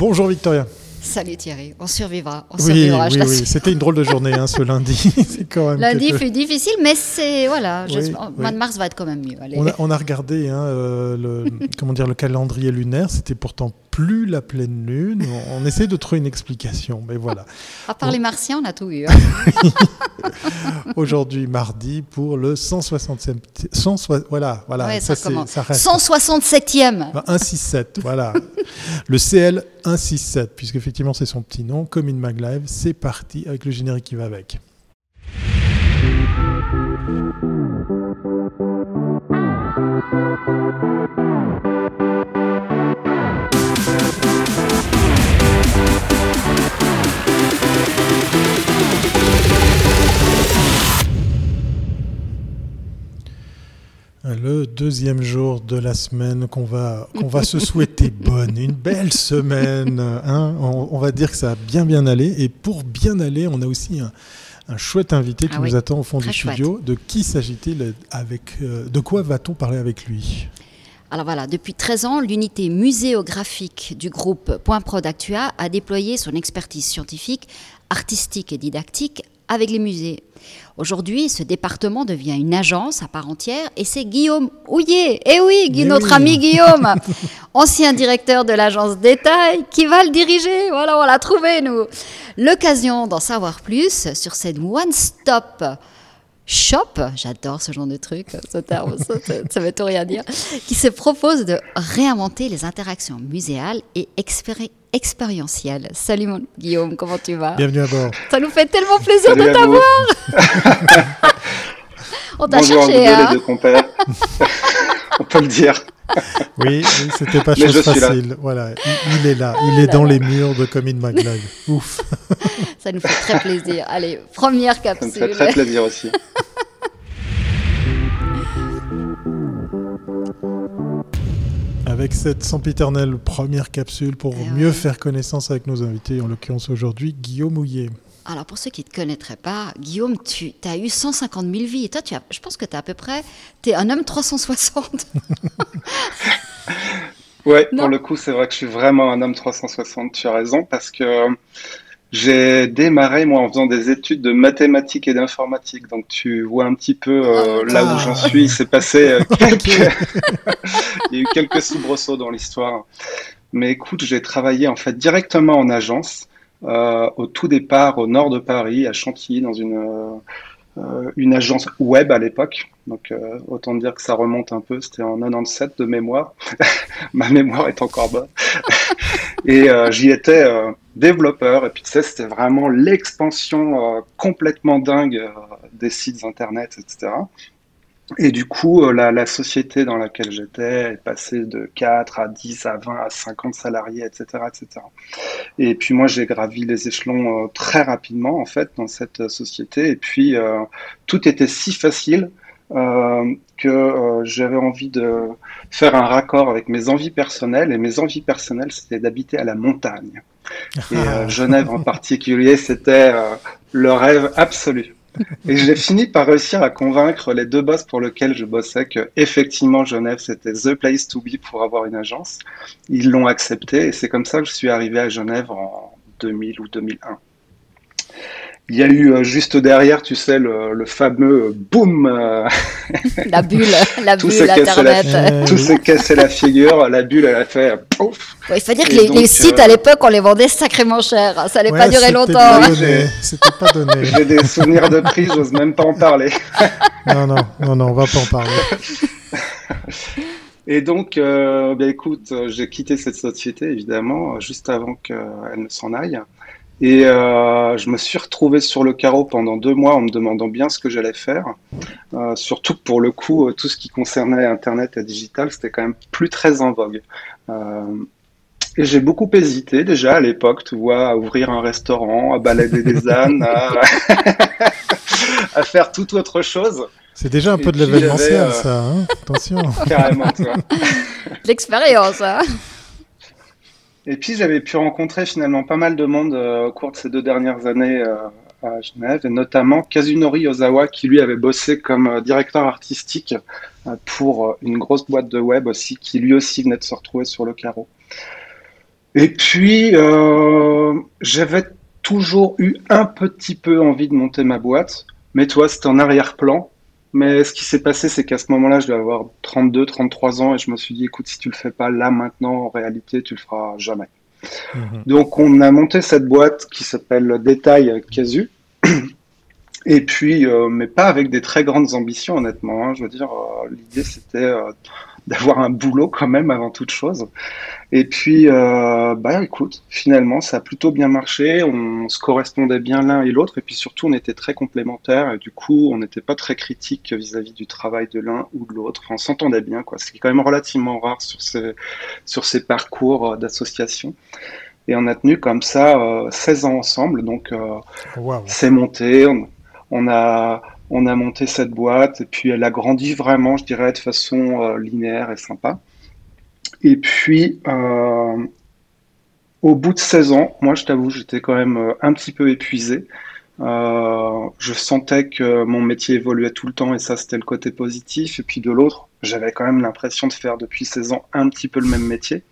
Bonjour Victoria. Salut Thierry, on survivra. On oui, survivra, oui, oui. c'était une drôle de journée hein, ce lundi. c'est quand même lundi fut difficile, mais c'est voilà. Oui, mois de mars va être quand même mieux. On, a, on, a, regardé hein, euh, le comment dire le calendrier lunaire. C'était pourtant plus la pleine lune. On, essaie de trouver une explication, mais voilà. À part les martiens, on a tout eu. Hein. Aujourd'hui, mardi, pour le 167. 100, voilà, voilà. ça, ça, ça reste. 167e. 167, voilà. le CL 167, puisque effectivement c'est son petit nom, Commune Maglive. C'est parti avec le générique qui va avec. Le deuxième jour de la semaine qu'on va, qu'on va se souhaiter bonne, une belle semaine. Hein. on, va dire que ça a bien bien allé. Et pour bien aller, on a aussi un, chouette invité qui ah nous attend au fond du studio. De qui s'agit-il avec, euh, De quoi va-t-on parler avec lui? Alors voilà, depuis 13 ans, l'unité muséographique du groupe Point Prod Actua a déployé son expertise scientifique, artistique et didactique avec les musées. Aujourd'hui, ce département devient une agence à part entière et c'est Guillaume Houillet, eh oui, notre ami Guillaume, ancien directeur de l'agence Détail, qui va le diriger. Voilà, on l'a trouvé, nous. L'occasion d'en savoir plus sur cette one-stop shop, j'adore ce genre de truc, ce terme, ça, ça, veut tout rien dire, qui se propose de réinventer les interactions muséales et expérientielles. Salut mon Guillaume, comment tu vas? Bienvenue à bord. Ça nous fait tellement plaisir de t'avoir. On t'a cherché, hein les deux compères. On peut le dire. Oui, c'était pas chose facile. Voilà, il, est là, il est dans les murs de Commune Maglag. Ouf. Ça nous fait très plaisir. Allez, première capsule. Ça me fait très plaisir aussi. Avec cette sempiternelle première capsule pour eh mieux faire connaissance avec nos invités, en l'occurrence aujourd'hui Guillaume Houillet. Alors, pour ceux qui ne te connaîtraient pas, Guillaume, tu as eu 150 000 vies. Et toi, tu as, je pense que tu es à peu près. Tu es un homme 360. ouais, pour le coup, c'est vrai que je suis vraiment un homme 360. Tu as raison, parce que j'ai démarré, moi, en faisant des études de mathématiques et d'informatique. Donc, tu vois un petit peu euh, ah. là où j'en suis. Il s'est passé euh, quelques. Il y a eu quelques soubresauts dans l'histoire. Mais écoute, j'ai travaillé en fait directement en agence. Euh, au tout départ au nord de Paris, à Chantilly, dans une, euh, une agence web à l'époque. Donc euh, autant dire que ça remonte un peu, c'était en 97 de mémoire. Ma mémoire est encore bonne. et j'y étais développeur. Et puis tu sais, c'était vraiment l'expansion complètement dingue des sites internet, etc. Et du coup, euh, la, la, société dans laquelle j'étais est passée de 4 à 10 à 20 à 50 salariés, etc. etc. Et puis moi, j'ai gravi les échelons euh, très rapidement, en fait, dans cette société. Et puis, euh, tout était si facile euh, que j'avais envie de faire un raccord avec mes envies personnelles. Et mes envies personnelles, c'était d'habiter à la montagne. Et Genève en particulier, c'était le rêve absolu. Et j'ai fini par réussir à convaincre les deux boss pour lesquels je bossais que effectivement Genève c'était the place to be pour avoir une agence. Ils l'ont accepté et c'est comme ça que je suis arrivé à Genève en 2000 ou 2001. Il y a eu euh, juste derrière, tu sais, le, fameux boom. Euh, la bulle, la bulle, Internet. tout s'est cassé la figure, la bulle, elle a fait pouf. il faut dire que les, sites à euh, l'époque, on les vendait sacrément cher. Ça n'allait pas durer longtemps. C'était pas donné. J'ai des souvenirs de prix, j'ose même pas en parler. non, non, non, non, on va pas en parler. Et donc, euh, ben, écoute, j'ai quitté cette société, évidemment, juste avant qu'elle ne s'en aille. Et euh, je me suis retrouvé sur le carreau pendant deux mois en me demandant bien ce que j'allais faire. Euh, surtout que pour le coup, euh, tout ce qui concernait Internet et digital, c'était quand même plus très en vogue. Euh, et j'ai beaucoup hésité déjà à l'époque, tu vois, à ouvrir un restaurant, à balader des ânes, à... à, faire toute autre chose. C'est déjà un peu de l'événementiel, euh, ça. Hein Attention. Carrément, tu vois. L'expérience, hein et puis j'avais pu rencontrer finalement pas mal de monde euh, au cours de ces deux dernières années euh, à Genève, et notamment Kazunori Ozawa qui lui avait bossé comme euh, directeur artistique pour une grosse boîte de web aussi, qui lui aussi venait de se retrouver sur le carreau. Et puis, j'avais toujours eu un petit peu envie de monter ma boîte, mais toi, c'était en arrière-plan. Mais ce qui s'est passé, c'est qu'à ce moment-là, je devais avoir 32, 33 ans et je me suis dit, écoute, si tu le fais pas là, maintenant, en réalité, tu le feras jamais. Mhm. Donc, on a monté cette boîte qui s'appelle Détail Casu. Et puis, euh, mais pas avec des très grandes ambitions, honnêtement. Hein. Je veux dire, euh, l'idée, c'était euh, d'avoir un boulot quand même avant toute chose. Et puis, euh, bah écoute, finalement, ça a plutôt bien marché. On se correspondait bien l'un et l'autre. Et puis surtout, on était très complémentaires. Et du coup, on n'était pas très critique vis-à-vis du travail de l'un ou de l'autre. Enfin, on s'entendait bien, quoi. Ce qui est quand même relativement rare sur ces, sur ces parcours euh, d'association. Et on a tenu comme ça euh, 16 ans ensemble. Donc, euh, c'est monté. On, on a on a monté cette boîte et puis elle a grandi vraiment, je dirais, de façon euh, linéaire et sympa. Et puis, euh, au bout de 16 ans, moi, je t'avoue, j'étais quand même euh, un petit peu épuisé. je sentais que mon métier évoluait tout le temps et ça, c'était le côté positif. Et puis de l'autre, j'avais quand même l'impression de faire depuis 16 ans un petit peu le même métier.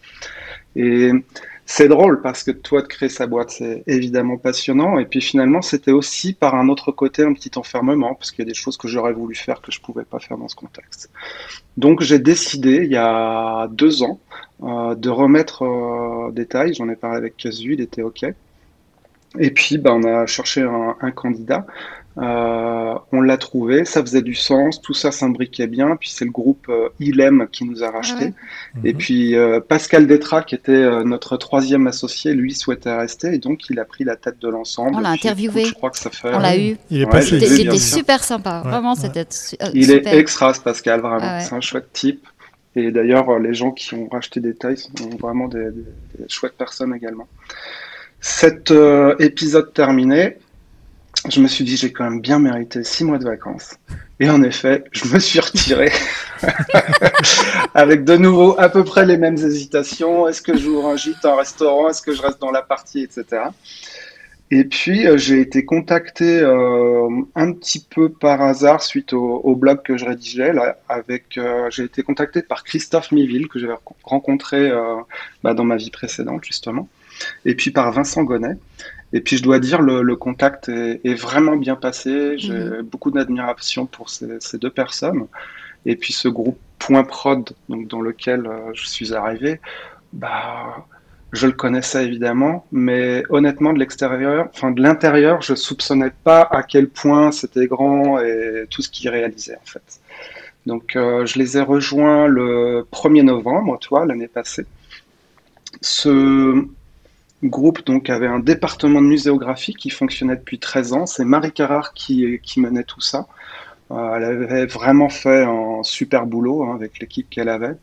C'est drôle parce que toi, de créer sa boîte, c'est évidemment passionnant. Et puis finalement, c'était aussi par un autre côté un petit enfermement parce qu'il y a des choses que j'aurais voulu faire que je pouvais pas faire dans ce contexte. Donc j'ai décidé il y a deux ans euh, de remettre euh, des tailles. J'en ai parlé avec Casu, il était OK. Et puis, ben, on a cherché un candidat. Euh, on l'a trouvé, ça faisait du sens, tout ça s'imbriquait bien. Puis c'est le groupe euh, ILEM qui nous a racheté. Ah et mhm. puis euh, Pascal Détra, qui était euh, notre troisième associé, lui souhaitait rester et donc il a pris la tête de l'ensemble. On l'a interviewé. je crois que ça fait. On l'a eu. Il est passé. C'était super sympa. Vraiment, c'était. il est extra, Pascal, vraiment. Ah c'est un chouette type. Et d'ailleurs, les gens qui ont racheté des tailles sont vraiment des, des chouettes personnes également. Cet épisode terminé, je me suis dit, j'ai quand même bien mérité six mois de vacances. Et en effet, je me suis retiré avec de nouveau à peu près les mêmes hésitations. Est-ce que j'ouvre un gîte, un restaurant? Est-ce que je reste dans la partie, etc. Et puis, euh, j'ai été contacté euh, un petit peu par hasard suite au, blog que je rédigeais. Là, avec, euh, j'ai été contacté par Christophe Miville, que j'avais rencontré bah, dans ma vie précédente, justement. Et puis par Vincent Gonnet. Et puis je dois dire, le, le contact est, est, vraiment bien passé. J'ai mhm. beaucoup d'admiration pour ces, ces, deux personnes. Et puis ce groupe Point Prod, donc dans lequel euh, je suis arrivé, bah, je le connaissais évidemment, mais honnêtement de l'extérieur, enfin de l'intérieur, je soupçonnais pas à quel point c'était grand et tout ce qu'ils réalisaient en fait. Donc euh, je les ai rejoints le 1er novembre, toi, l'année passée. Ce, groupe donc avait un département de muséographie qui fonctionnait depuis 13 ans. C'est Marie Carrard qui, menait tout ça. Euh, elle avait vraiment fait un super boulot hein, avec l'équipe qu'elle avait.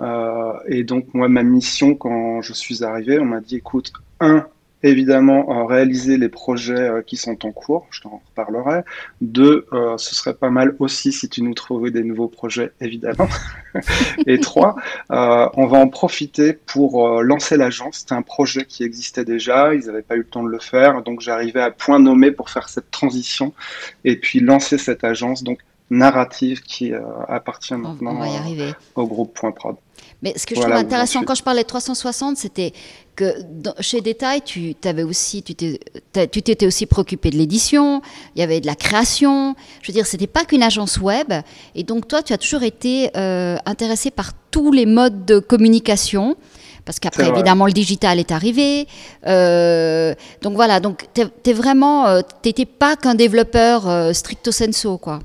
Euh, et donc moi, ma mission quand je suis arrivé, on m'a dit écoute, un, évidemment réaliser les projets euh, qui sont en cours, je t'en reparlerai. Deux, euh, ce serait pas mal aussi si tu nous trouvais des nouveaux projets, évidemment. et trois, euh, on va en profiter pour lancer l'agence. C'était un projet qui existait déjà, ils n'avaient pas eu le temps de le faire, donc j'arrivais à point nommé pour faire cette transition et puis lancer cette agence narrative qui appartient maintenant au groupe Point Prod. Mais ce que je trouve intéressant quand je parlais de 360, c'était que chez Détail, tu avais aussi, tu t'étais aussi préoccupé de l'édition, il y avait de la création. Je veux dire, c'était pas qu'une agence web. Et donc toi, tu as toujours été euh, intéressé par tous les modes de communication. Parce qu'après, évidemment, le digital est arrivé. Euh, donc voilà, donc tu vraiment, euh, t'étais pas qu'un développeur stricto sensu, quoi.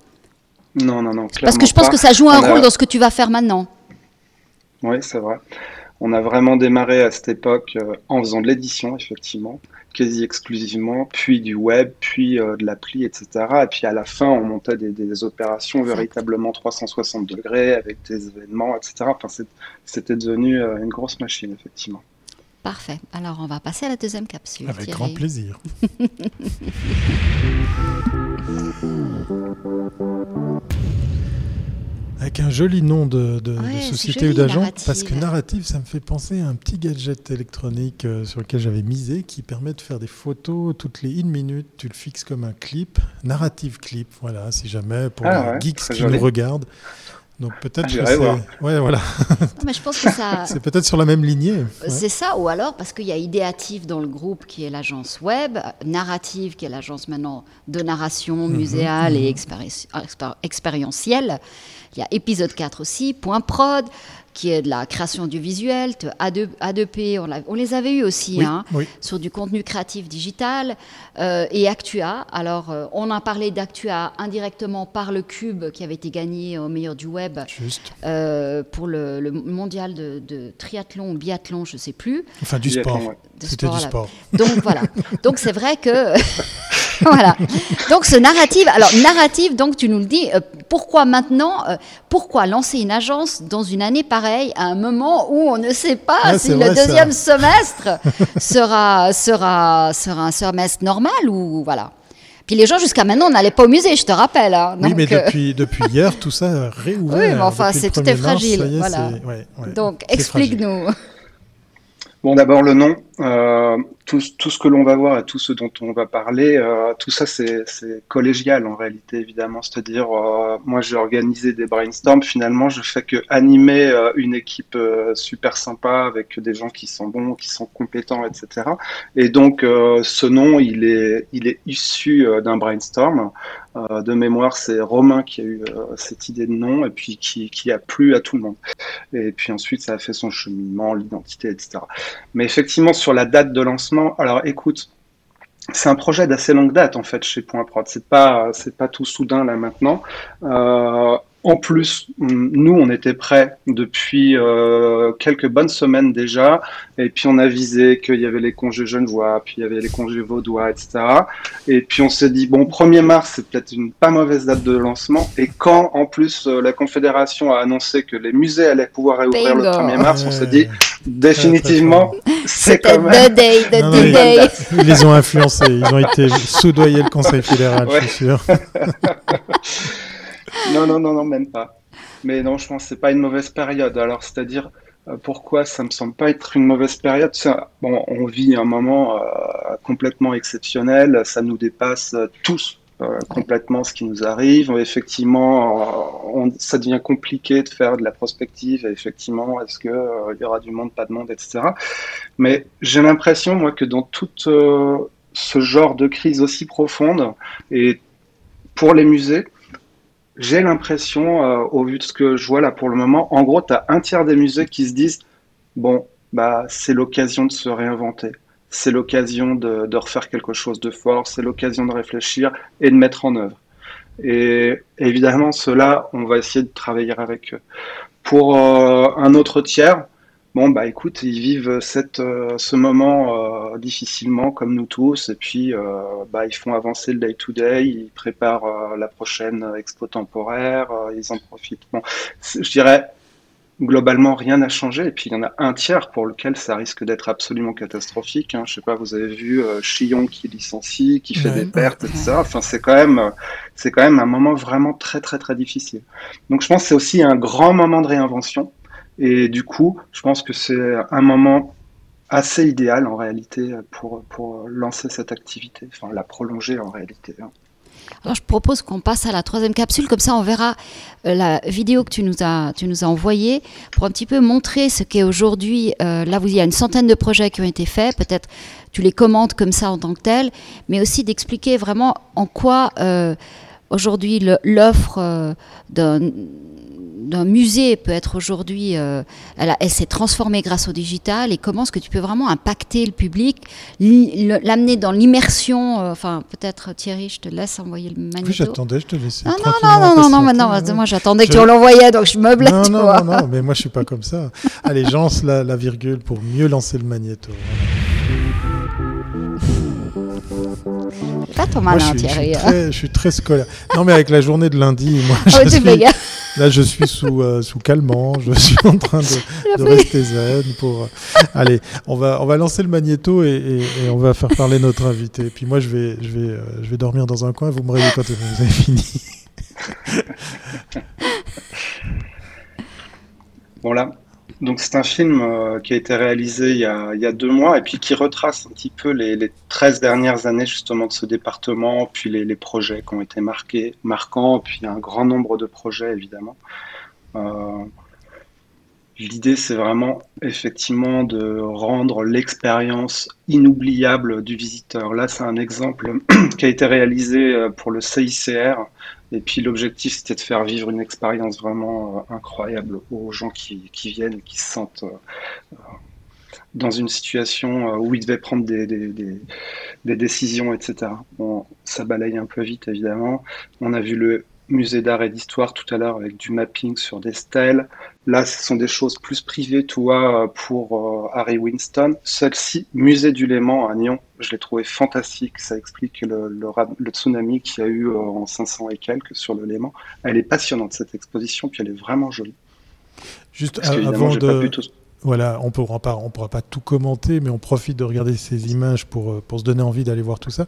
Non, non, non. Parce que je pense que ça joue un rôle dans ce que tu vas faire maintenant. Oui, c'est vrai. On a vraiment démarré à cette époque euh, en faisant de l'édition, effectivement, quasi exclusivement, puis du web, puis euh, de l'appli, etc. Et puis à la fin, on montait des, opérations véritablement 360 degrés avec des événements, etc. Enfin, c'était devenu euh, une grosse machine, effectivement. Parfait. Alors, on va passer à la deuxième capsule. Avec grand plaisir. Avec un joli nom de, société ou d'agent, parce que narrative, ça me fait penser à un petit gadget électronique euh, sur lequel j'avais misé qui permet de faire des photos toutes les une minute. Tu le fixes comme un clip, narrative clip, voilà, si jamais pour ah les geeks qui nous regardent. Donc peut-être Ah, que c'est ouais, voilà. Mais je pense que ça. c'est peut-être sur la même lignée. Ouais. C'est ça, ou alors parce qu'il y a Idéatif dans le groupe qui est l'agence web, Narrative qui est l'agence maintenant de narration Mhm, muséale et expéri- expér- expérientielle. Il y a épisode 4 aussi, Point Prod qui est de la création du visuel, A2, A2P, on, les avait eu aussi, Oui, hein, oui. sur du contenu créatif digital, euh, et Actua. Alors, euh, on a parlé d'Actua indirectement par le Cube qui avait été gagné au meilleur du web Juste. euh, pour le, le mondial de, de triathlon ou biathlon, je sais plus. Enfin, du sport. C'était du sport. Donc voilà. Donc c'est vrai que voilà. Donc ce narratif. Alors narratif. Donc tu nous le dis. euh, pourquoi maintenant euh, Pourquoi lancer une agence dans une année pareille à un moment où on ne sait pas Ah, si le vrai, ça. deuxième semestre sera sera sera un semestre normal ou voilà. Puis les gens jusqu'à maintenant n'allaient pas au musée, je te rappelle. hein. oui, mais euh, depuis, depuis hier, tout ça a réouvert. Oui, mais enfin, c'est- tout 1er est mars, fragile, ça y est, voilà. c'est- ouais, ouais, donc explique-nous. Bon, d'abord le nom. Euh, tout, tout ce que l'on va voir et tout ce dont on va parler, euh, tout ça c'est collégial en réalité évidemment. C'est-à-dire, euh, moi j'ai organisé des brainstorms. Finalement, je fais que animer euh, une équipe euh, super sympa avec des gens qui sont bons, qui sont compétents, etc. Et donc ce nom, il est, il est issu d'un brainstorm. Euh, de mémoire, c'est Romain qui a eu euh, cette idée de nom et puis qui, qui a plu à tout le monde. Et puis ensuite, ça a fait son cheminement, l'identité, etc. Mais effectivement, sur la date de lancement, alors écoute, c'est un projet d'assez longue date en fait chez Point Prod. C'est pas, c'est pas tout soudain là maintenant. Euh, en plus, nous, on était prêts depuis euh, quelques bonnes semaines déjà, et puis on a visé qu'il y avait les congés genevois, puis il y avait les congés vaudois, etc. Et puis on s'est dit, bon, 1er mars, c'est peut-être une pas mauvaise date de lancement, et quand en plus euh, la Confédération a annoncé que les musées allaient pouvoir réouvrir le Bingo. 1er mars, on s'est Ouais. dit, définitivement, c'est quand même... the day, the Non, non, D-Day. Ils les ont influencés. Ils ont été soudoyer le Conseil fédéral, je suis sûr. Non, non, non, non, même pas. Mais non, je pense que c'est pas une mauvaise période. Alors, c'est-à-dire, euh, pourquoi ça me semble pas être une mauvaise période? Ça, bon, on vit un moment euh, complètement exceptionnel. Ça nous dépasse euh, tous complètement ce qui nous arrive. Effectivement, ça devient compliqué de faire de la prospective. Effectivement, est-ce que euh, il y aura du monde, pas de monde, etc. Mais j'ai l'impression, moi, que dans tout ce genre de crise aussi profonde, et pour les musées, j'ai l'impression, euh, au vu de ce que je vois là pour le moment, en gros, tu as un tiers des musées qui se disent, bon, bah, c'est l'occasion de se réinventer. C'est l'occasion de, de refaire quelque chose de fort, c'est l'occasion de réfléchir et de mettre en œuvre. Et évidemment, ceux-là, on va essayer de travailler avec eux. Pour euh, un autre tiers, bon, bah écoute, ils vivent cette, euh, ce moment euh, difficilement comme nous tous, et puis euh, bah, ils font avancer le day-to-day, ils préparent euh, la prochaine expo temporaire, euh, ils en profitent. Bon, je dirais, globalement, rien n'a changé, et puis il y en a un tiers pour lequel ça risque d'être absolument catastrophique. Hein. Je sais pas, vous avez vu euh, Chillon qui licencie, qui fait Ouais. des pertes, etc. Enfin, c'est quand même, c'est quand même un moment vraiment très, très, très difficile. Donc, je pense que c'est aussi un grand moment de réinvention. Et du coup, je pense que c'est un moment assez idéal en réalité pour, pour lancer cette activité, enfin la prolonger en réalité. hein. Alors, je propose qu'on passe à la troisième capsule, comme ça on verra euh, la vidéo que tu nous as, tu nous as envoyée pour un petit peu montrer ce qu'est aujourd'hui. euh, là, vous, il y a une centaine de projets qui ont été faits, peut-être tu les commentes comme ça en tant que tel, mais aussi d'expliquer vraiment en quoi euh, aujourd'hui l'offre d'un d'un musée peut être aujourd'hui, euh, elle, elle s'est transformée grâce au digital et comment est-ce que tu peux vraiment impacter le public, l'amener dans l'immersion, euh, enfin peut-être Thierry, je te laisse envoyer le magnéto. Oui, j'attendais, je te laissais. Non, non, non, non, non, non, maintenant, ouais. moi j'attendais que tu l'envoyais, donc je meublais, Non, non, non, non, mais moi je suis pas comme ça. Allez, j'ence la, la virgule pour mieux lancer le magnéto. Pas ton Moi, je malin, suis, je, suis Thierry. hein. très, je suis très scolaire. Non, mais avec la journée de lundi, moi, Ah je suis- là, je suis sous, euh, sous calmant. Je suis en train de, de rester zen. Pour... Allez, on va, on va lancer le magnéto et, et- et on va faire parler notre invité. Et puis moi, je vais, je, vais, euh, je vais dormir dans un coin. Vous me réveillez quand vous avez fini. Voilà. Donc c'est un film euh, qui a été réalisé il y a, deux mois et puis qui retrace un petit peu les, les 13 dernières années justement de ce département, puis les, projets qui ont été marqués, marquants, puis un grand nombre de projets évidemment. L'idée, c'est vraiment effectivement de rendre l'expérience inoubliable du visiteur. Là, c'est un exemple qui a été réalisé euh, pour le CICR. Et puis l'objectif, c'était de faire vivre une expérience vraiment euh, incroyable aux gens qui, viennent, qui se sentent euh, dans une situation où ils devaient prendre des, décisions, etc. Ça balaye un peu vite, évidemment. On a vu le musée d'art et d'histoire tout à l'heure avec du mapping sur des stèles. Là, ce sont des choses plus privées, toi, pour euh, Harry Winston. Celle-ci, musée du Léman à Nyon, je l'ai trouvé fantastique. Ça explique le, le, tsunami qu'il y a eu euh, en 500 et quelques sur le Léman. Elle est passionnante, cette exposition, puis elle est vraiment jolie. Juste avant de... Voilà, on ne pourra pas tout commenter, mais on profite de regarder ces images pour, euh, pour se donner envie d'aller voir tout ça.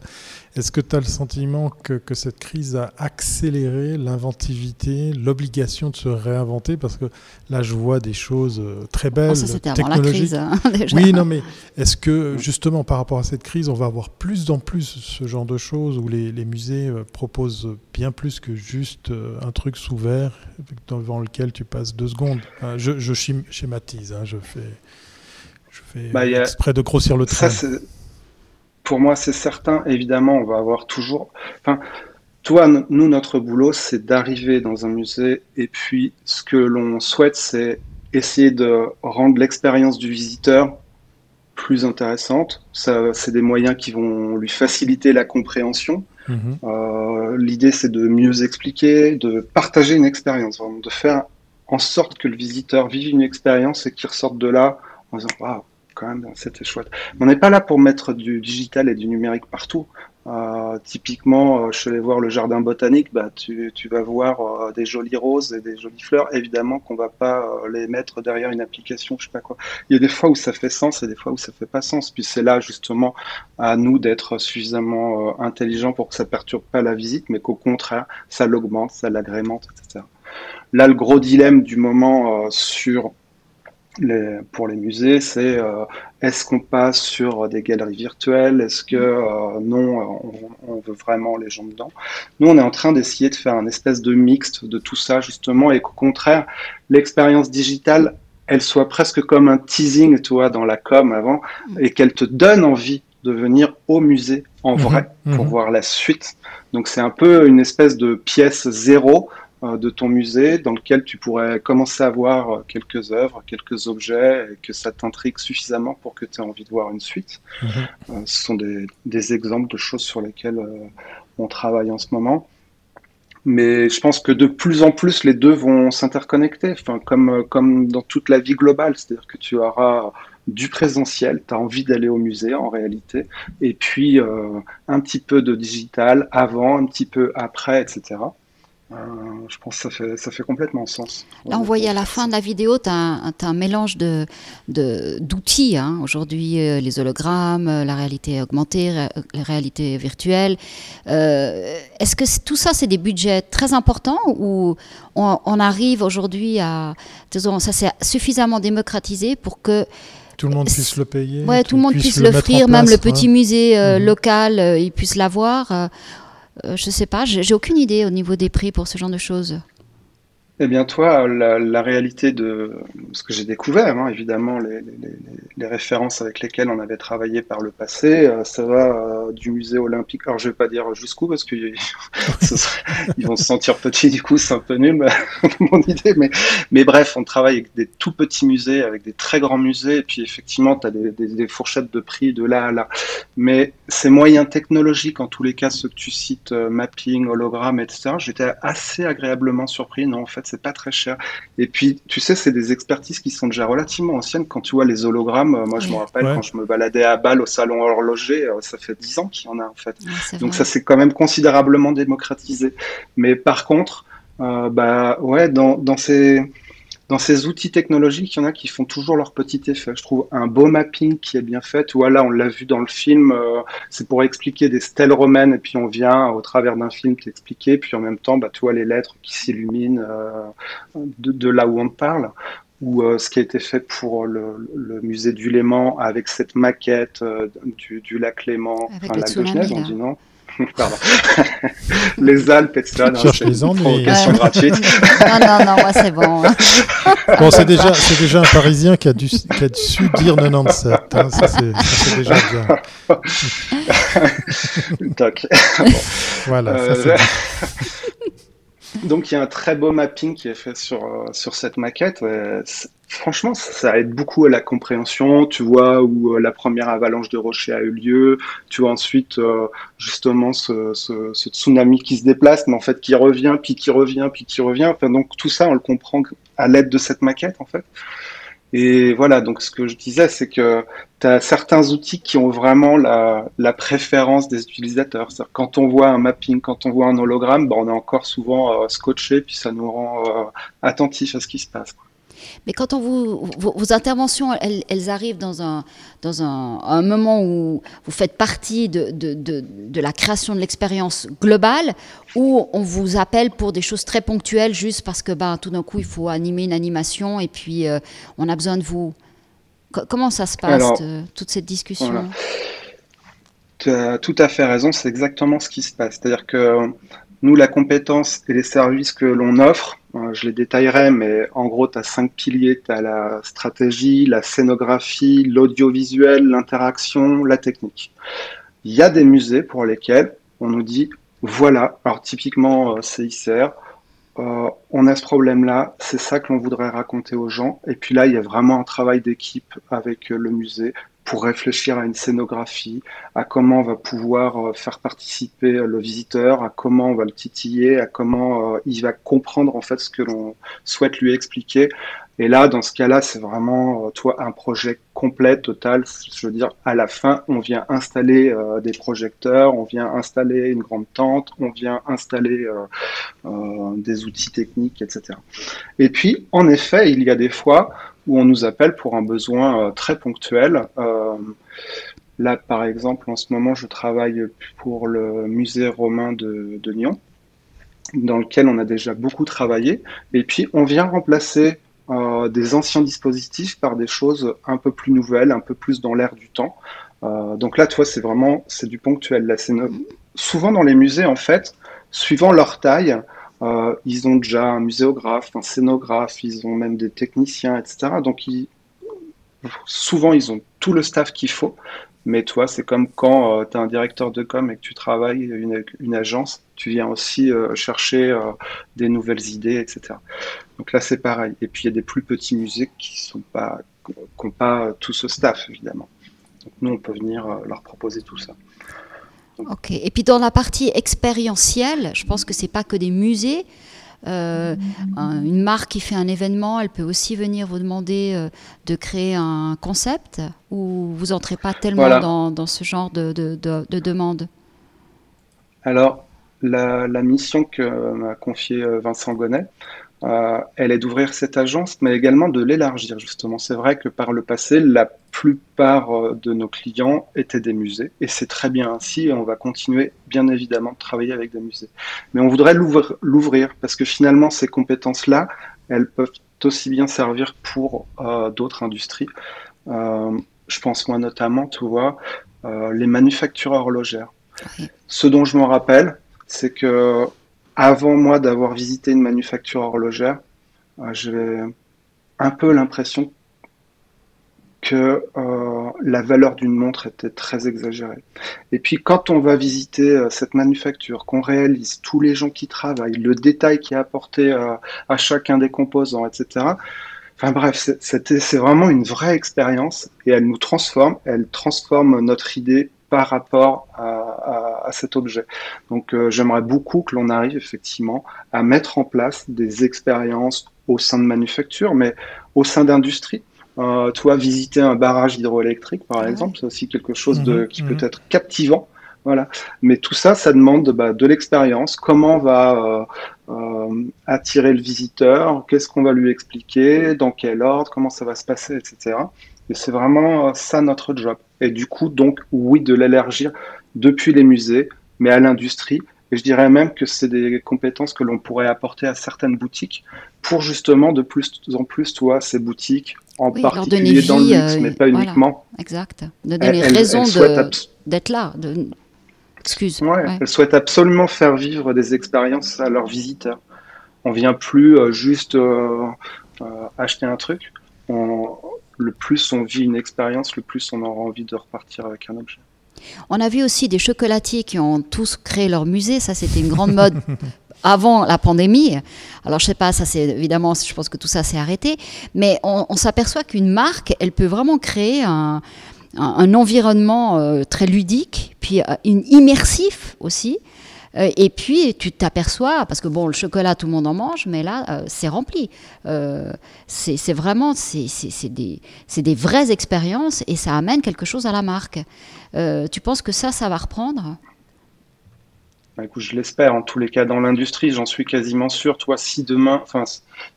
Est-ce que tu as le sentiment que, que, cette crise a accéléré l'inventivité, l'obligation de se réinventer? Parce que là, je vois des choses euh, très belles, oh, ça, technologiques. Avant la crise, hein, Oui, non, mais est-ce que justement par rapport à cette crise, on va avoir plus en plus ce genre de choses où les, les musées euh, proposent bien plus que juste un truc sous verre devant lequel tu passes deux secondes je, je schématise, hein, je je fais bah, exprès de grossir le trait. pour moi, c'est certain. Évidemment, on va avoir toujours. Enfin, toi, nous, notre boulot, c'est d'arriver dans un musée et puis ce que l'on souhaite, c'est essayer de rendre l'expérience du visiteur plus intéressante. Ça, c'est des moyens qui vont lui faciliter la compréhension. Mhm. Euh, l'idée, c'est de mieux expliquer, de partager une expérience, de faire en sorte que le visiteur vive une expérience et qu'il ressorte de là en disant waouh, quand même, c'était chouette. on n'est pas là pour mettre du digital et du numérique partout. Euh, typiquement, euh, je suis allé voir le jardin botanique, bah, tu, tu vas voir euh, des jolies roses et des jolies fleurs. Évidemment qu'on va pas les mettre derrière une application, je sais pas quoi. Il y a des fois où ça fait sens et des fois où ça fait pas sens. Puis c'est là justement à nous d'être suffisamment intelligents pour que ça perturbe pas la visite, mais qu'au contraire, ça l'augmente, ça l'agrémente, etc. Là, le gros dilemme du moment sur les, pour les musées, c'est euh, est-ce qu'on passe sur des galeries virtuelles? Est-ce que euh, non, on, veut vraiment les gens dedans? Nous, on est en train d'essayer de faire un espèce de mixte de tout ça, justement, et qu'au contraire, l'expérience digitale, elle soit presque comme un teasing, toi, dans la com avant, mm. et qu'elle te donne envie de venir au musée en mm-hmm. vrai pour mm-hmm. voir la suite. Donc c'est un peu une espèce de pièce zéro euh, de ton musée dans lequel tu pourrais commencer à voir euh, quelques œuvres, quelques objets, et que ça t'intrigue suffisamment pour que tu aies envie de voir une suite. Mhm. Euh, ce sont des, exemples de choses sur lesquelles on travaille en ce moment. Mais je pense que de plus en plus, les deux vont s'interconnecter, enfin, comme, comme dans toute la vie globale. C'est-à-dire que tu auras du présentiel, tu as envie d'aller au musée en réalité, et puis un petit peu de digital avant, un petit peu après, etc. Euh, je pense que ça fait, ça fait complètement sens. Là, on voyait à la fin de la vidéo, tu as, un mélange d'outils. De, d'outils. hein. Aujourd'hui, euh, les hologrammes, euh, la réalité augmentée, la réalité virtuelle. Est-ce que tout ça, c'est des budgets très importants ou on, arrive aujourd'hui à. Disons, ça s'est suffisamment démocratisé pour que. Tout le monde puisse le payer. Ouais, tout le monde puisse l'offrir, même le petit musée mhm. local, il puisse l'avoir. Euh, je sais pas, j'ai aucune idée au niveau des prix pour ce genre de choses. Eh bien, toi, la, réalité de ce que j'ai découvert, hein, évidemment, les, références avec lesquelles on avait travaillé par le passé, euh, ça va euh, du musée olympique. Alors, je vais pas dire jusqu'où parce qu'ils vont se sentir petits, du coup, c'est un peu nul, mon idée. Mais, mais bref, on travaille avec des tout petits musées, avec des très grands musées, et puis effectivement, tu as des, des, fourchettes de prix de là à là. Mais ces moyens technologiques, en tous les cas, ceux que tu cites, euh, mapping, hologramme, etc., j'étais assez agréablement surpris. Non, en fait, c'est pas très cher. Et puis, tu sais, c'est des expertises qui sont déjà relativement anciennes. Quand tu vois les hologrammes, euh, moi, je me rappelle quand je me baladais à Bâle au salon horloger, euh, ça fait 10 ans qu'il y en a, en fait. Donc, ça s'est quand même considérablement démocratisé. Mais par contre, euh, bah, ouais, dans, dans ces dans ces outils technologiques, il y en a qui font toujours leur petit effet. Je trouve un beau mapping qui est bien fait. Voilà, on l'a vu dans le film, euh, c'est pour expliquer des stèles romaines, et puis on vient au travers d'un film t'expliquer, puis en même temps, bah, tu vois les lettres qui s'illuminent euh, de, là où on parle. Ou euh, ce qui a été fait pour le, musée du Léman avec cette maquette du, lac Léman, avec enfin, lac de Genève, on dit non? les Alpes, etc. Non, cherche les ennuis. Question gratuite. non, non, non, moi c'est bon. Hein. bon, c'est déjà, c'est déjà un Parisien qui a, dû, qui a su dire 97. Hein. Ça, c'est déjà bien. Toc. Bon. Voilà. Euh, donc il y a un très beau mapping qui est fait sur, euh, sur cette maquette. franchement, ça, aide beaucoup à la compréhension. Tu vois où euh, la première avalanche de rochers a eu lieu. Tu vois ensuite euh, justement ce, ce, ce, tsunami qui se déplace, mais en fait qui revient, puis qui revient, puis qui revient. Enfin, donc tout ça, on le comprend à l'aide de cette maquette en fait. Et voilà, donc ce que je disais, c'est que tu certains outils qui ont vraiment la, la préférence des utilisateurs. Quand on voit un mapping, quand on voit un hologramme, ben on est encore souvent euh, scotché, puis ça nous rend euh, attentif à ce qui se passe. Mais quand on vous, vos, interventions, elles, elles, arrivent dans, un, dans un, un, moment où vous faites partie de, de, de, de la création de l'expérience globale, ou on vous appelle pour des choses très ponctuelles, juste parce que ben, tout d'un coup, il faut animer une animation et puis euh, on a besoin de vous. comment ça se passe, Alors, toute cette discussion voilà. Tu as tout à fait raison, c'est exactement ce qui se passe. C'est-à-dire que nous, la compétence et les services que l'on offre, euh, je les détaillerai, mais en gros, tu as cinq piliers. Tu as la stratégie, la scénographie, l'audiovisuel, l'interaction, la technique. Il y a des musées pour lesquels on nous dit, voilà, alors typiquement euh, CICR, euh, on a ce problème-là, c'est ça que l'on voudrait raconter aux gens. Et puis là, il y a vraiment un travail d'équipe avec le musée pour réfléchir à une scénographie, à comment on va pouvoir euh, faire participer le visiteur, à comment on va le titiller, à comment euh, il va comprendre en fait ce que l'on souhaite lui expliquer. Et là, dans ce cas-là, c'est vraiment euh, toi un projet complet, total. Je veux dire, à la fin, on vient installer des projecteurs, on vient installer une grande tente, on vient installer des outils techniques, etc. Et puis, en effet, il y a des fois où on nous appelle pour un besoin euh, très ponctuel. Euh, là, par exemple, en ce moment, je travaille pour le musée romain de, de dans lequel on a déjà beaucoup travaillé. Et puis, on vient remplacer euh, des anciens dispositifs par des choses un peu plus nouvelles, un peu plus dans l'air du temps. Donc là, toi, c'est vraiment c'est du ponctuel. Souvent dans les musées, en fait, suivant leur taille, euh, ils ont déjà un muséographe, un scénographe, ils ont même des techniciens, etc. Donc souvent ils ont tout le staff qu'il faut. Mais toi, c'est comme quand euh, tu es un directeur de com et que tu travailles une, une agence, tu viens aussi euh, chercher euh, des nouvelles idées, etc. Donc là, c'est pareil. Et puis il y a des plus petits musées qui sont pas, n'ont pas tout ce staff évidemment. Donc nous, on peut venir leur proposer tout ça. Ok. Et puis dans la partie expérientielle, je pense que c'est pas que des musées. Euh, un, une marque qui fait un événement, elle peut aussi venir vous demander euh, de créer un concept ou vous entrez pas tellement Voilà. dans, dans ce genre de, de, de, de demande? Alors, la, la mission que m'a confiée euh, Vincent Gonnet, euh, elle est d'ouvrir cette agence, mais également de l'élargir, justement. C'est vrai que par le passé, la plupart euh, de nos clients étaient des musées, et c'est très bien ainsi, et on va continuer, bien évidemment, de travailler avec des musées. Mais on voudrait l'ouvrir, parce que finalement, ces compétences-là, elles peuvent aussi bien servir pour euh, d'autres industries. Euh, je pense moi notamment, tu vois, les manufactures horlogères. Ce dont je me rappelle, c'est que avant moi d'avoir visité une manufacture horlogère, euh, j'avais un peu l'impression que euh, la valeur d'une montre était très exagérée. Et puis quand on va visiter euh, cette manufacture, qu'on réalise tous les gens qui travaillent, le détail qui est apporté à chacun des composants, etc. Enfin bref, c'est vraiment une vraie expérience et elle nous transforme, elle transforme notre idée par rapport à, à- à cet objet. Donc euh, j'aimerais beaucoup que l'on arrive effectivement à mettre en place des expériences au sein de manufactures, mais au sein d'industries. Euh, toi, visiter un barrage hydroélectrique, par Ouais. exemple, c'est aussi quelque chose de, Mhm, qui mhm. peut être captivant. Voilà. Mais tout ça, ça demande bah, de l'expérience. Comment on va euh, euh, attirer le visiteur? Qu'est-ce qu'on va lui expliquer? Dans quel ordre? Comment ça va se passer, etc. Et c'est vraiment euh, ça notre job. Et du coup, donc, oui, de l'élargir depuis les musées, mais à l'industrie. Et je dirais même que c'est des compétences que l'on pourrait apporter à certaines boutiques pour justement de plus en plus, toi, ces boutiques, en Oui, particulier dans le luxe, euh, mais pas voilà. uniquement, Exact. De donner elles- raison d'être là. De... Excuse. Ouais, Elles souhaitent absolument faire vivre des expériences à leurs visiteurs. On vient plus euh, juste euh, euh, acheter un truc. Le plus on vit une expérience, le plus on aura envie de repartir avec un objet. On a vu aussi des chocolatiers qui ont tous créé leur musée. Ça, c'était une grande mode avant la pandémie. Alors, je sais pas, ça c'est évidemment, je pense que tout ça s'est arrêté. Mais on, s'aperçoit qu'une marque, elle peut vraiment créer un, environnement très ludique, puis une immersif aussi. Euh, et puis, tu t'aperçois, parce que bon, le chocolat, tout le monde en mange, mais là, euh, c'est rempli. Euh, c'est vraiment, c'est des, des, vraies expériences et ça amène quelque chose à la marque. tu penses que ça, ça va reprendre? Bah, écoute, je l'espère. En tous les cas, dans l'industrie, j'en suis quasiment sûr. Toi, si demain, enfin,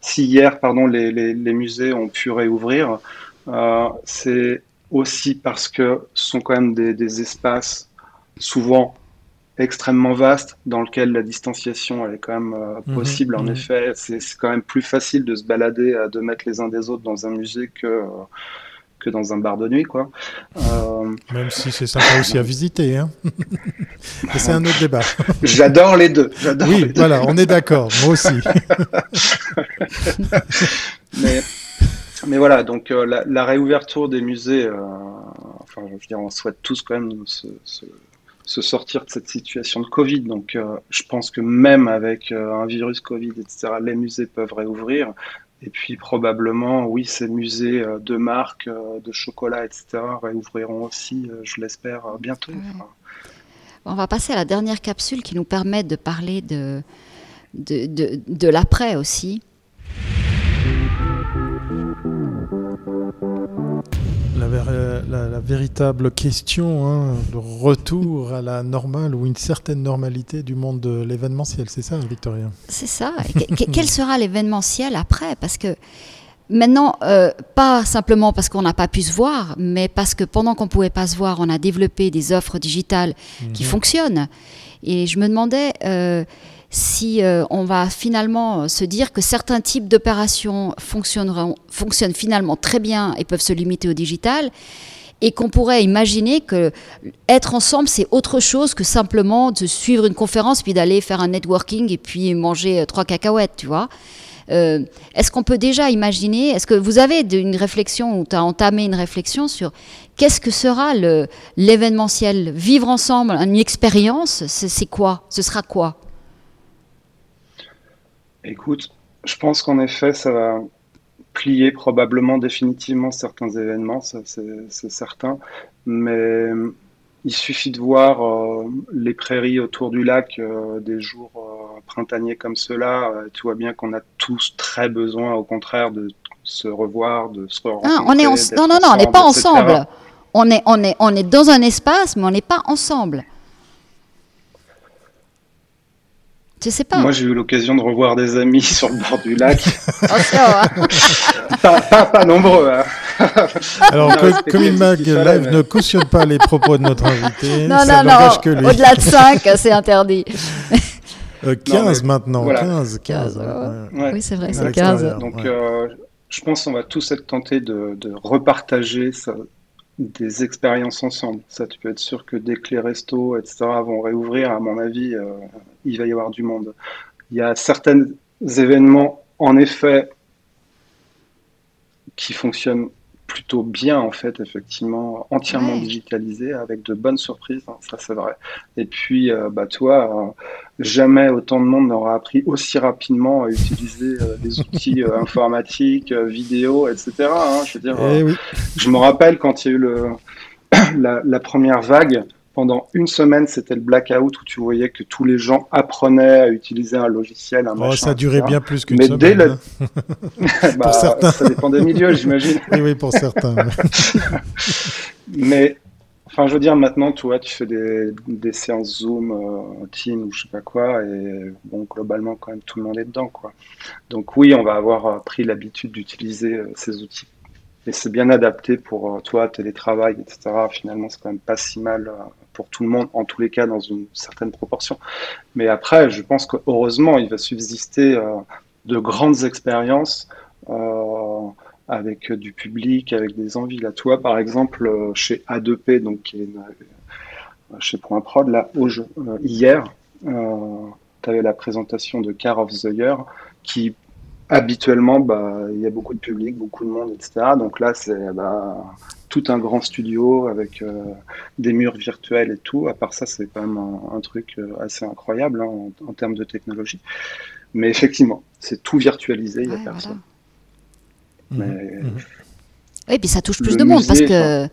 si hier, pardon, les, les, musées ont pu réouvrir, c'est aussi parce que ce sont quand même des espaces souvent extrêmement vaste dans lequel la distanciation elle est quand même euh, mhm, possible. en mhm. effet, c'est quand même plus facile de se balader à deux mètres les uns des autres dans un musée que euh, que dans un bar de nuit, quoi. Euh, même si c'est sympa aussi à visiter, hein. c'est un autre débat. J'adore les deux. Oui, voilà, on est d'accord. Moi aussi. mais mais voilà, donc la, réouverture des musées, enfin, je veux dire, on souhaite tous quand même ce se sortir de cette situation de Covid. Donc, euh, je pense que même avec euh, un virus Covid, etc., les musées peuvent réouvrir. Et puis, probablement, oui, ces musées euh, de marque, de chocolat, etc., réouvriront aussi, je l'espère, bientôt. On va passer à la dernière capsule qui nous permet de parler de, de, de, de l'après aussi. La, véritable question hein, de retour à la normale ou une certaine normalité du monde de l'événementiel. C'est ça, Victoria? C'est ça. quel sera l'événementiel après? Parce que maintenant, euh, pas simplement parce qu'on n'a pas pu se voir, mais parce que pendant qu'on ne pouvait pas se voir, on a développé des offres digitales qui mhm. fonctionnent. Et je me demandais... Euh, si euh, on va finalement se dire que certains types d'opérations fonctionnent finalement très bien et peuvent se limiter au digital, et qu'on pourrait imaginer que être ensemble, c'est autre chose que simplement de suivre une conférence, puis d'aller faire un networking et puis manger euh, trois cacahuètes, tu vois. Euh, est-ce qu'on peut déjà imaginer, est-ce que vous avez une réflexion ou tu as entamé une réflexion sur qu'est-ce que sera l'événementiel? Vivre ensemble, une expérience, c'est quoi? Ce sera quoi? Écoute, je pense qu'en effet, ça va plier probablement définitivement certains événements, c'est certain. Mais euh, il suffit de voir euh, les prairies autour du lac euh, des jours printaniers comme ceux-là. tu vois bien qu'on a tous très besoin, au contraire, de se revoir, de se rencontrer. Ah, on est non, non, non, on n'est pas ensemble. On est, on, est, on est dans un espace, mais on n'est pas ensemble. Je sais pas. Moi, j'ai eu l'occasion de revoir des amis sur le bord du lac. Oh, pas, nombreux. Hein. Alors, comme il Mag Live ne cautionne pas les propos de notre invité, non, ça non, non. que lui. Au-delà de 5, c'est interdit. 15 euh, maintenant, 15. 15 Oui, c'est vrai, c'est 15. Donc, euh, je pense qu'on va tous être tentés de, de repartager ça, des expériences ensemble. Ça, tu peux être sûr que dès que les restos, etc., vont réouvrir, à mon avis, euh, il va y avoir du monde. Il y a certains événements, en effet, qui fonctionnent plutôt bien en fait, effectivement, entièrement digitalisé avec de bonnes surprises, hein, ça c'est vrai. Et puis, euh, bah toi, euh, jamais autant de monde n'aura appris aussi rapidement à utiliser euh, des outils informatiques, vidéo, etc. Hein, je veux dire, eh je me rappelle quand il y a eu le, la première vague, pendant une semaine, c'était le blackout où tu voyais que tous les gens apprenaient à utiliser un logiciel, un oh, Ça durait bien plus qu'une semaine. Dès le... Hein. bah, certains. Ça dépend des milieux, j'imagine. oui, oui, pour certains. Mais Enfin, je veux dire, maintenant, tu vois, tu fais des, des séances Zoom, euh, Team ou je sais pas quoi, et bon, globalement, quand même, tout le monde est dedans, quoi. Donc oui, on va avoir euh, pris l'habitude d'utiliser euh, ces outils. Et c'est bien adapté pour euh, toi, télétravail, etc. Finalement, c'est quand même pas si mal pour tout le monde, en tous les cas dans une certaine proportion. Mais après, je pense que heureusement, il va subsister euh, de grandes expériences euh, avec du public, avec des envies. Là, toi, par exemple, euh, chez A2P, donc chez Point Prod, là, hier, tu avais la présentation de Car of the Year qui habituellement, bah, il y a beaucoup de public, beaucoup de monde, etc. Donc là, c'est bah, tout un grand studio avec euh, des murs virtuels et tout. À part ça, c'est quand même un, truc euh, assez incroyable hein, en, termes de technologie. Mais effectivement, c'est tout virtualisé, il n'y a personne. Mhm. Mhm. Oui, et puis ça touche plus de monde parce que.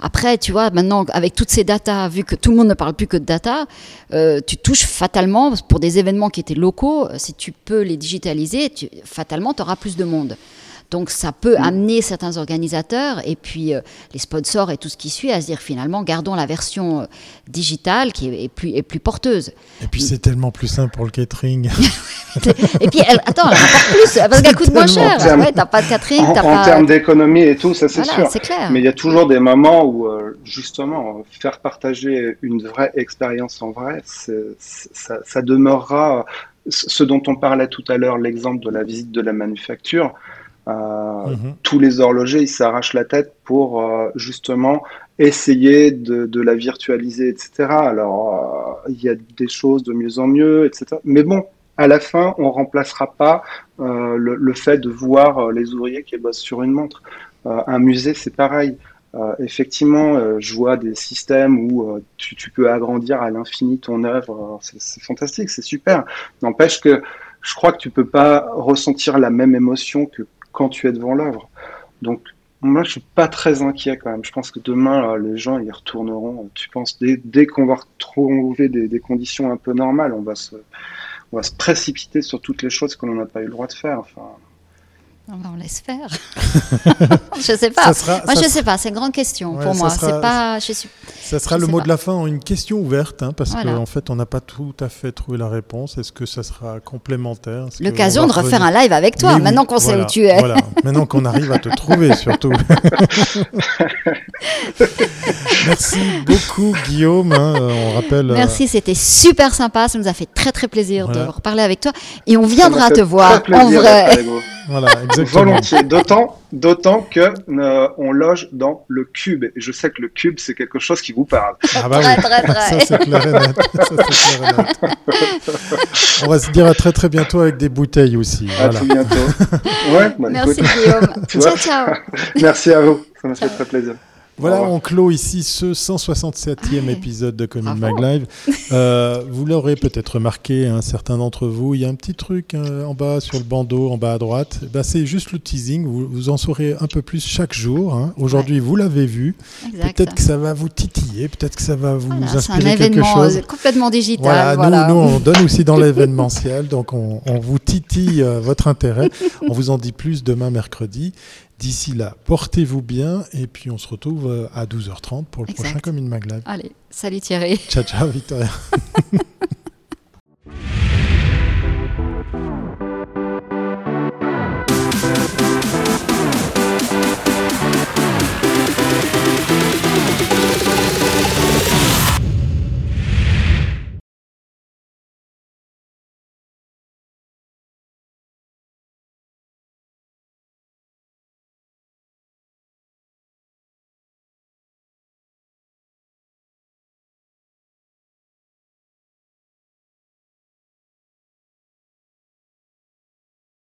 Après, tu vois, maintenant, avec toutes ces datas, vu que tout le monde ne parle plus que de data, euh, tu touches fatalement, pour des événements qui étaient locaux, si tu peux les digitaliser, tu, fatalement, tu auras plus de monde. Donc ça peut mm. amener certains organisateurs et puis euh, les sponsors et tout ce qui suit à se dire finalement gardons la version euh, digitale qui est, plus, est plus porteuse. Et puis c'est tellement plus simple pour le catering. et puis elle, attends, elle rapporte plus parce qu'elle coûte moins cher. Ouais, t'as pas de catering, en, en termes d'économie et tout, ça c'est sûr. Clair. Mais il y a toujours des moments où euh, justement faire partager une vraie expérience en vrai, ça, ça demeurera ce dont on parlait tout à l'heure, l'exemple de la visite de la manufacture. Euh, mhm. Tous les horlogers, ils s'arrachent la tête pour euh, justement essayer de, la virtualiser, etc. Alors, euh, il y a des choses de mieux en mieux, etc. Mais bon, à la fin, on remplacera pas le, fait de voir les ouvriers qui bossent sur une montre. un musée, c'est pareil. effectivement, je vois des systèmes où tu, tu, peux agrandir à l'infini ton œuvre. C'est fantastique, c'est super. N'empêche que je crois que tu peux pas ressentir la même émotion que quand tu es devant l'œuvre. Donc, moi, je suis pas très inquiet quand même. Je pense que demain, les gens y retourneront. Tu penses, dès, dès qu'on va retrouver des, des, conditions un peu normales, on va se, on va se précipiter sur toutes les choses qu'on n'a pas eu le droit de faire. Enfin, on laisse faire. je sais pas. moi, je sais pas. C'est une grande question pour moi. C'est pas. Je suis... Ça sera le mot de la fin, une question ouverte, hein, parce qu'en en fait, on n'a pas tout à fait trouvé la réponse. Est-ce que ça sera complémentaire? L'occasion de refaire un live avec toi. maintenant qu'on sait où tu es. Voilà. Maintenant qu'on arrive à te trouver, surtout. Merci beaucoup, Guillaume. Hein, on rappelle. Euh, Merci, c'était super sympa. Ça nous a fait très très plaisir de reparler avec toi, et on viendra te voir en vrai. Voilà, Volontiers. D'autant, d'autant que euh, on loge dans le cube. Et je sais que le cube, c'est quelque chose qui vous parle. Ah bah oui. très, très. Ça, c'est clair et net. on va se dire à très très bientôt avec des bouteilles aussi. À très bientôt. Ouais, bah, Merci Guillaume. ciao, ciao. Merci à vous. Ça m'a fait très plaisir. Voilà, on clôt ici ce 167e épisode de Commune Mag Live. Euh, vous l'aurez peut-être remarqué, un certain d'entre vous, il y a un petit truc euh, en bas sur le bandeau, en bas à droite. Ben, c'est juste le teasing. Vous, en saurez un peu plus chaque jour. Hein. Aujourd'hui, vous l'avez vu. Peut-être que ça va vous titiller, peut-être que ça va vous inspirer quelque chose. complètement digital. Voilà, voilà. Nous, nous, on donne aussi dans l'événementiel, donc on, on, vous titille euh, votre intérêt. On vous en dit plus demain mercredi. D'ici là, portez-vous bien et puis on se retrouve euh, à 12h30 pour le prochain Comme une Maglab. Allez, salut Thierry. Ciao, ciao Victoria.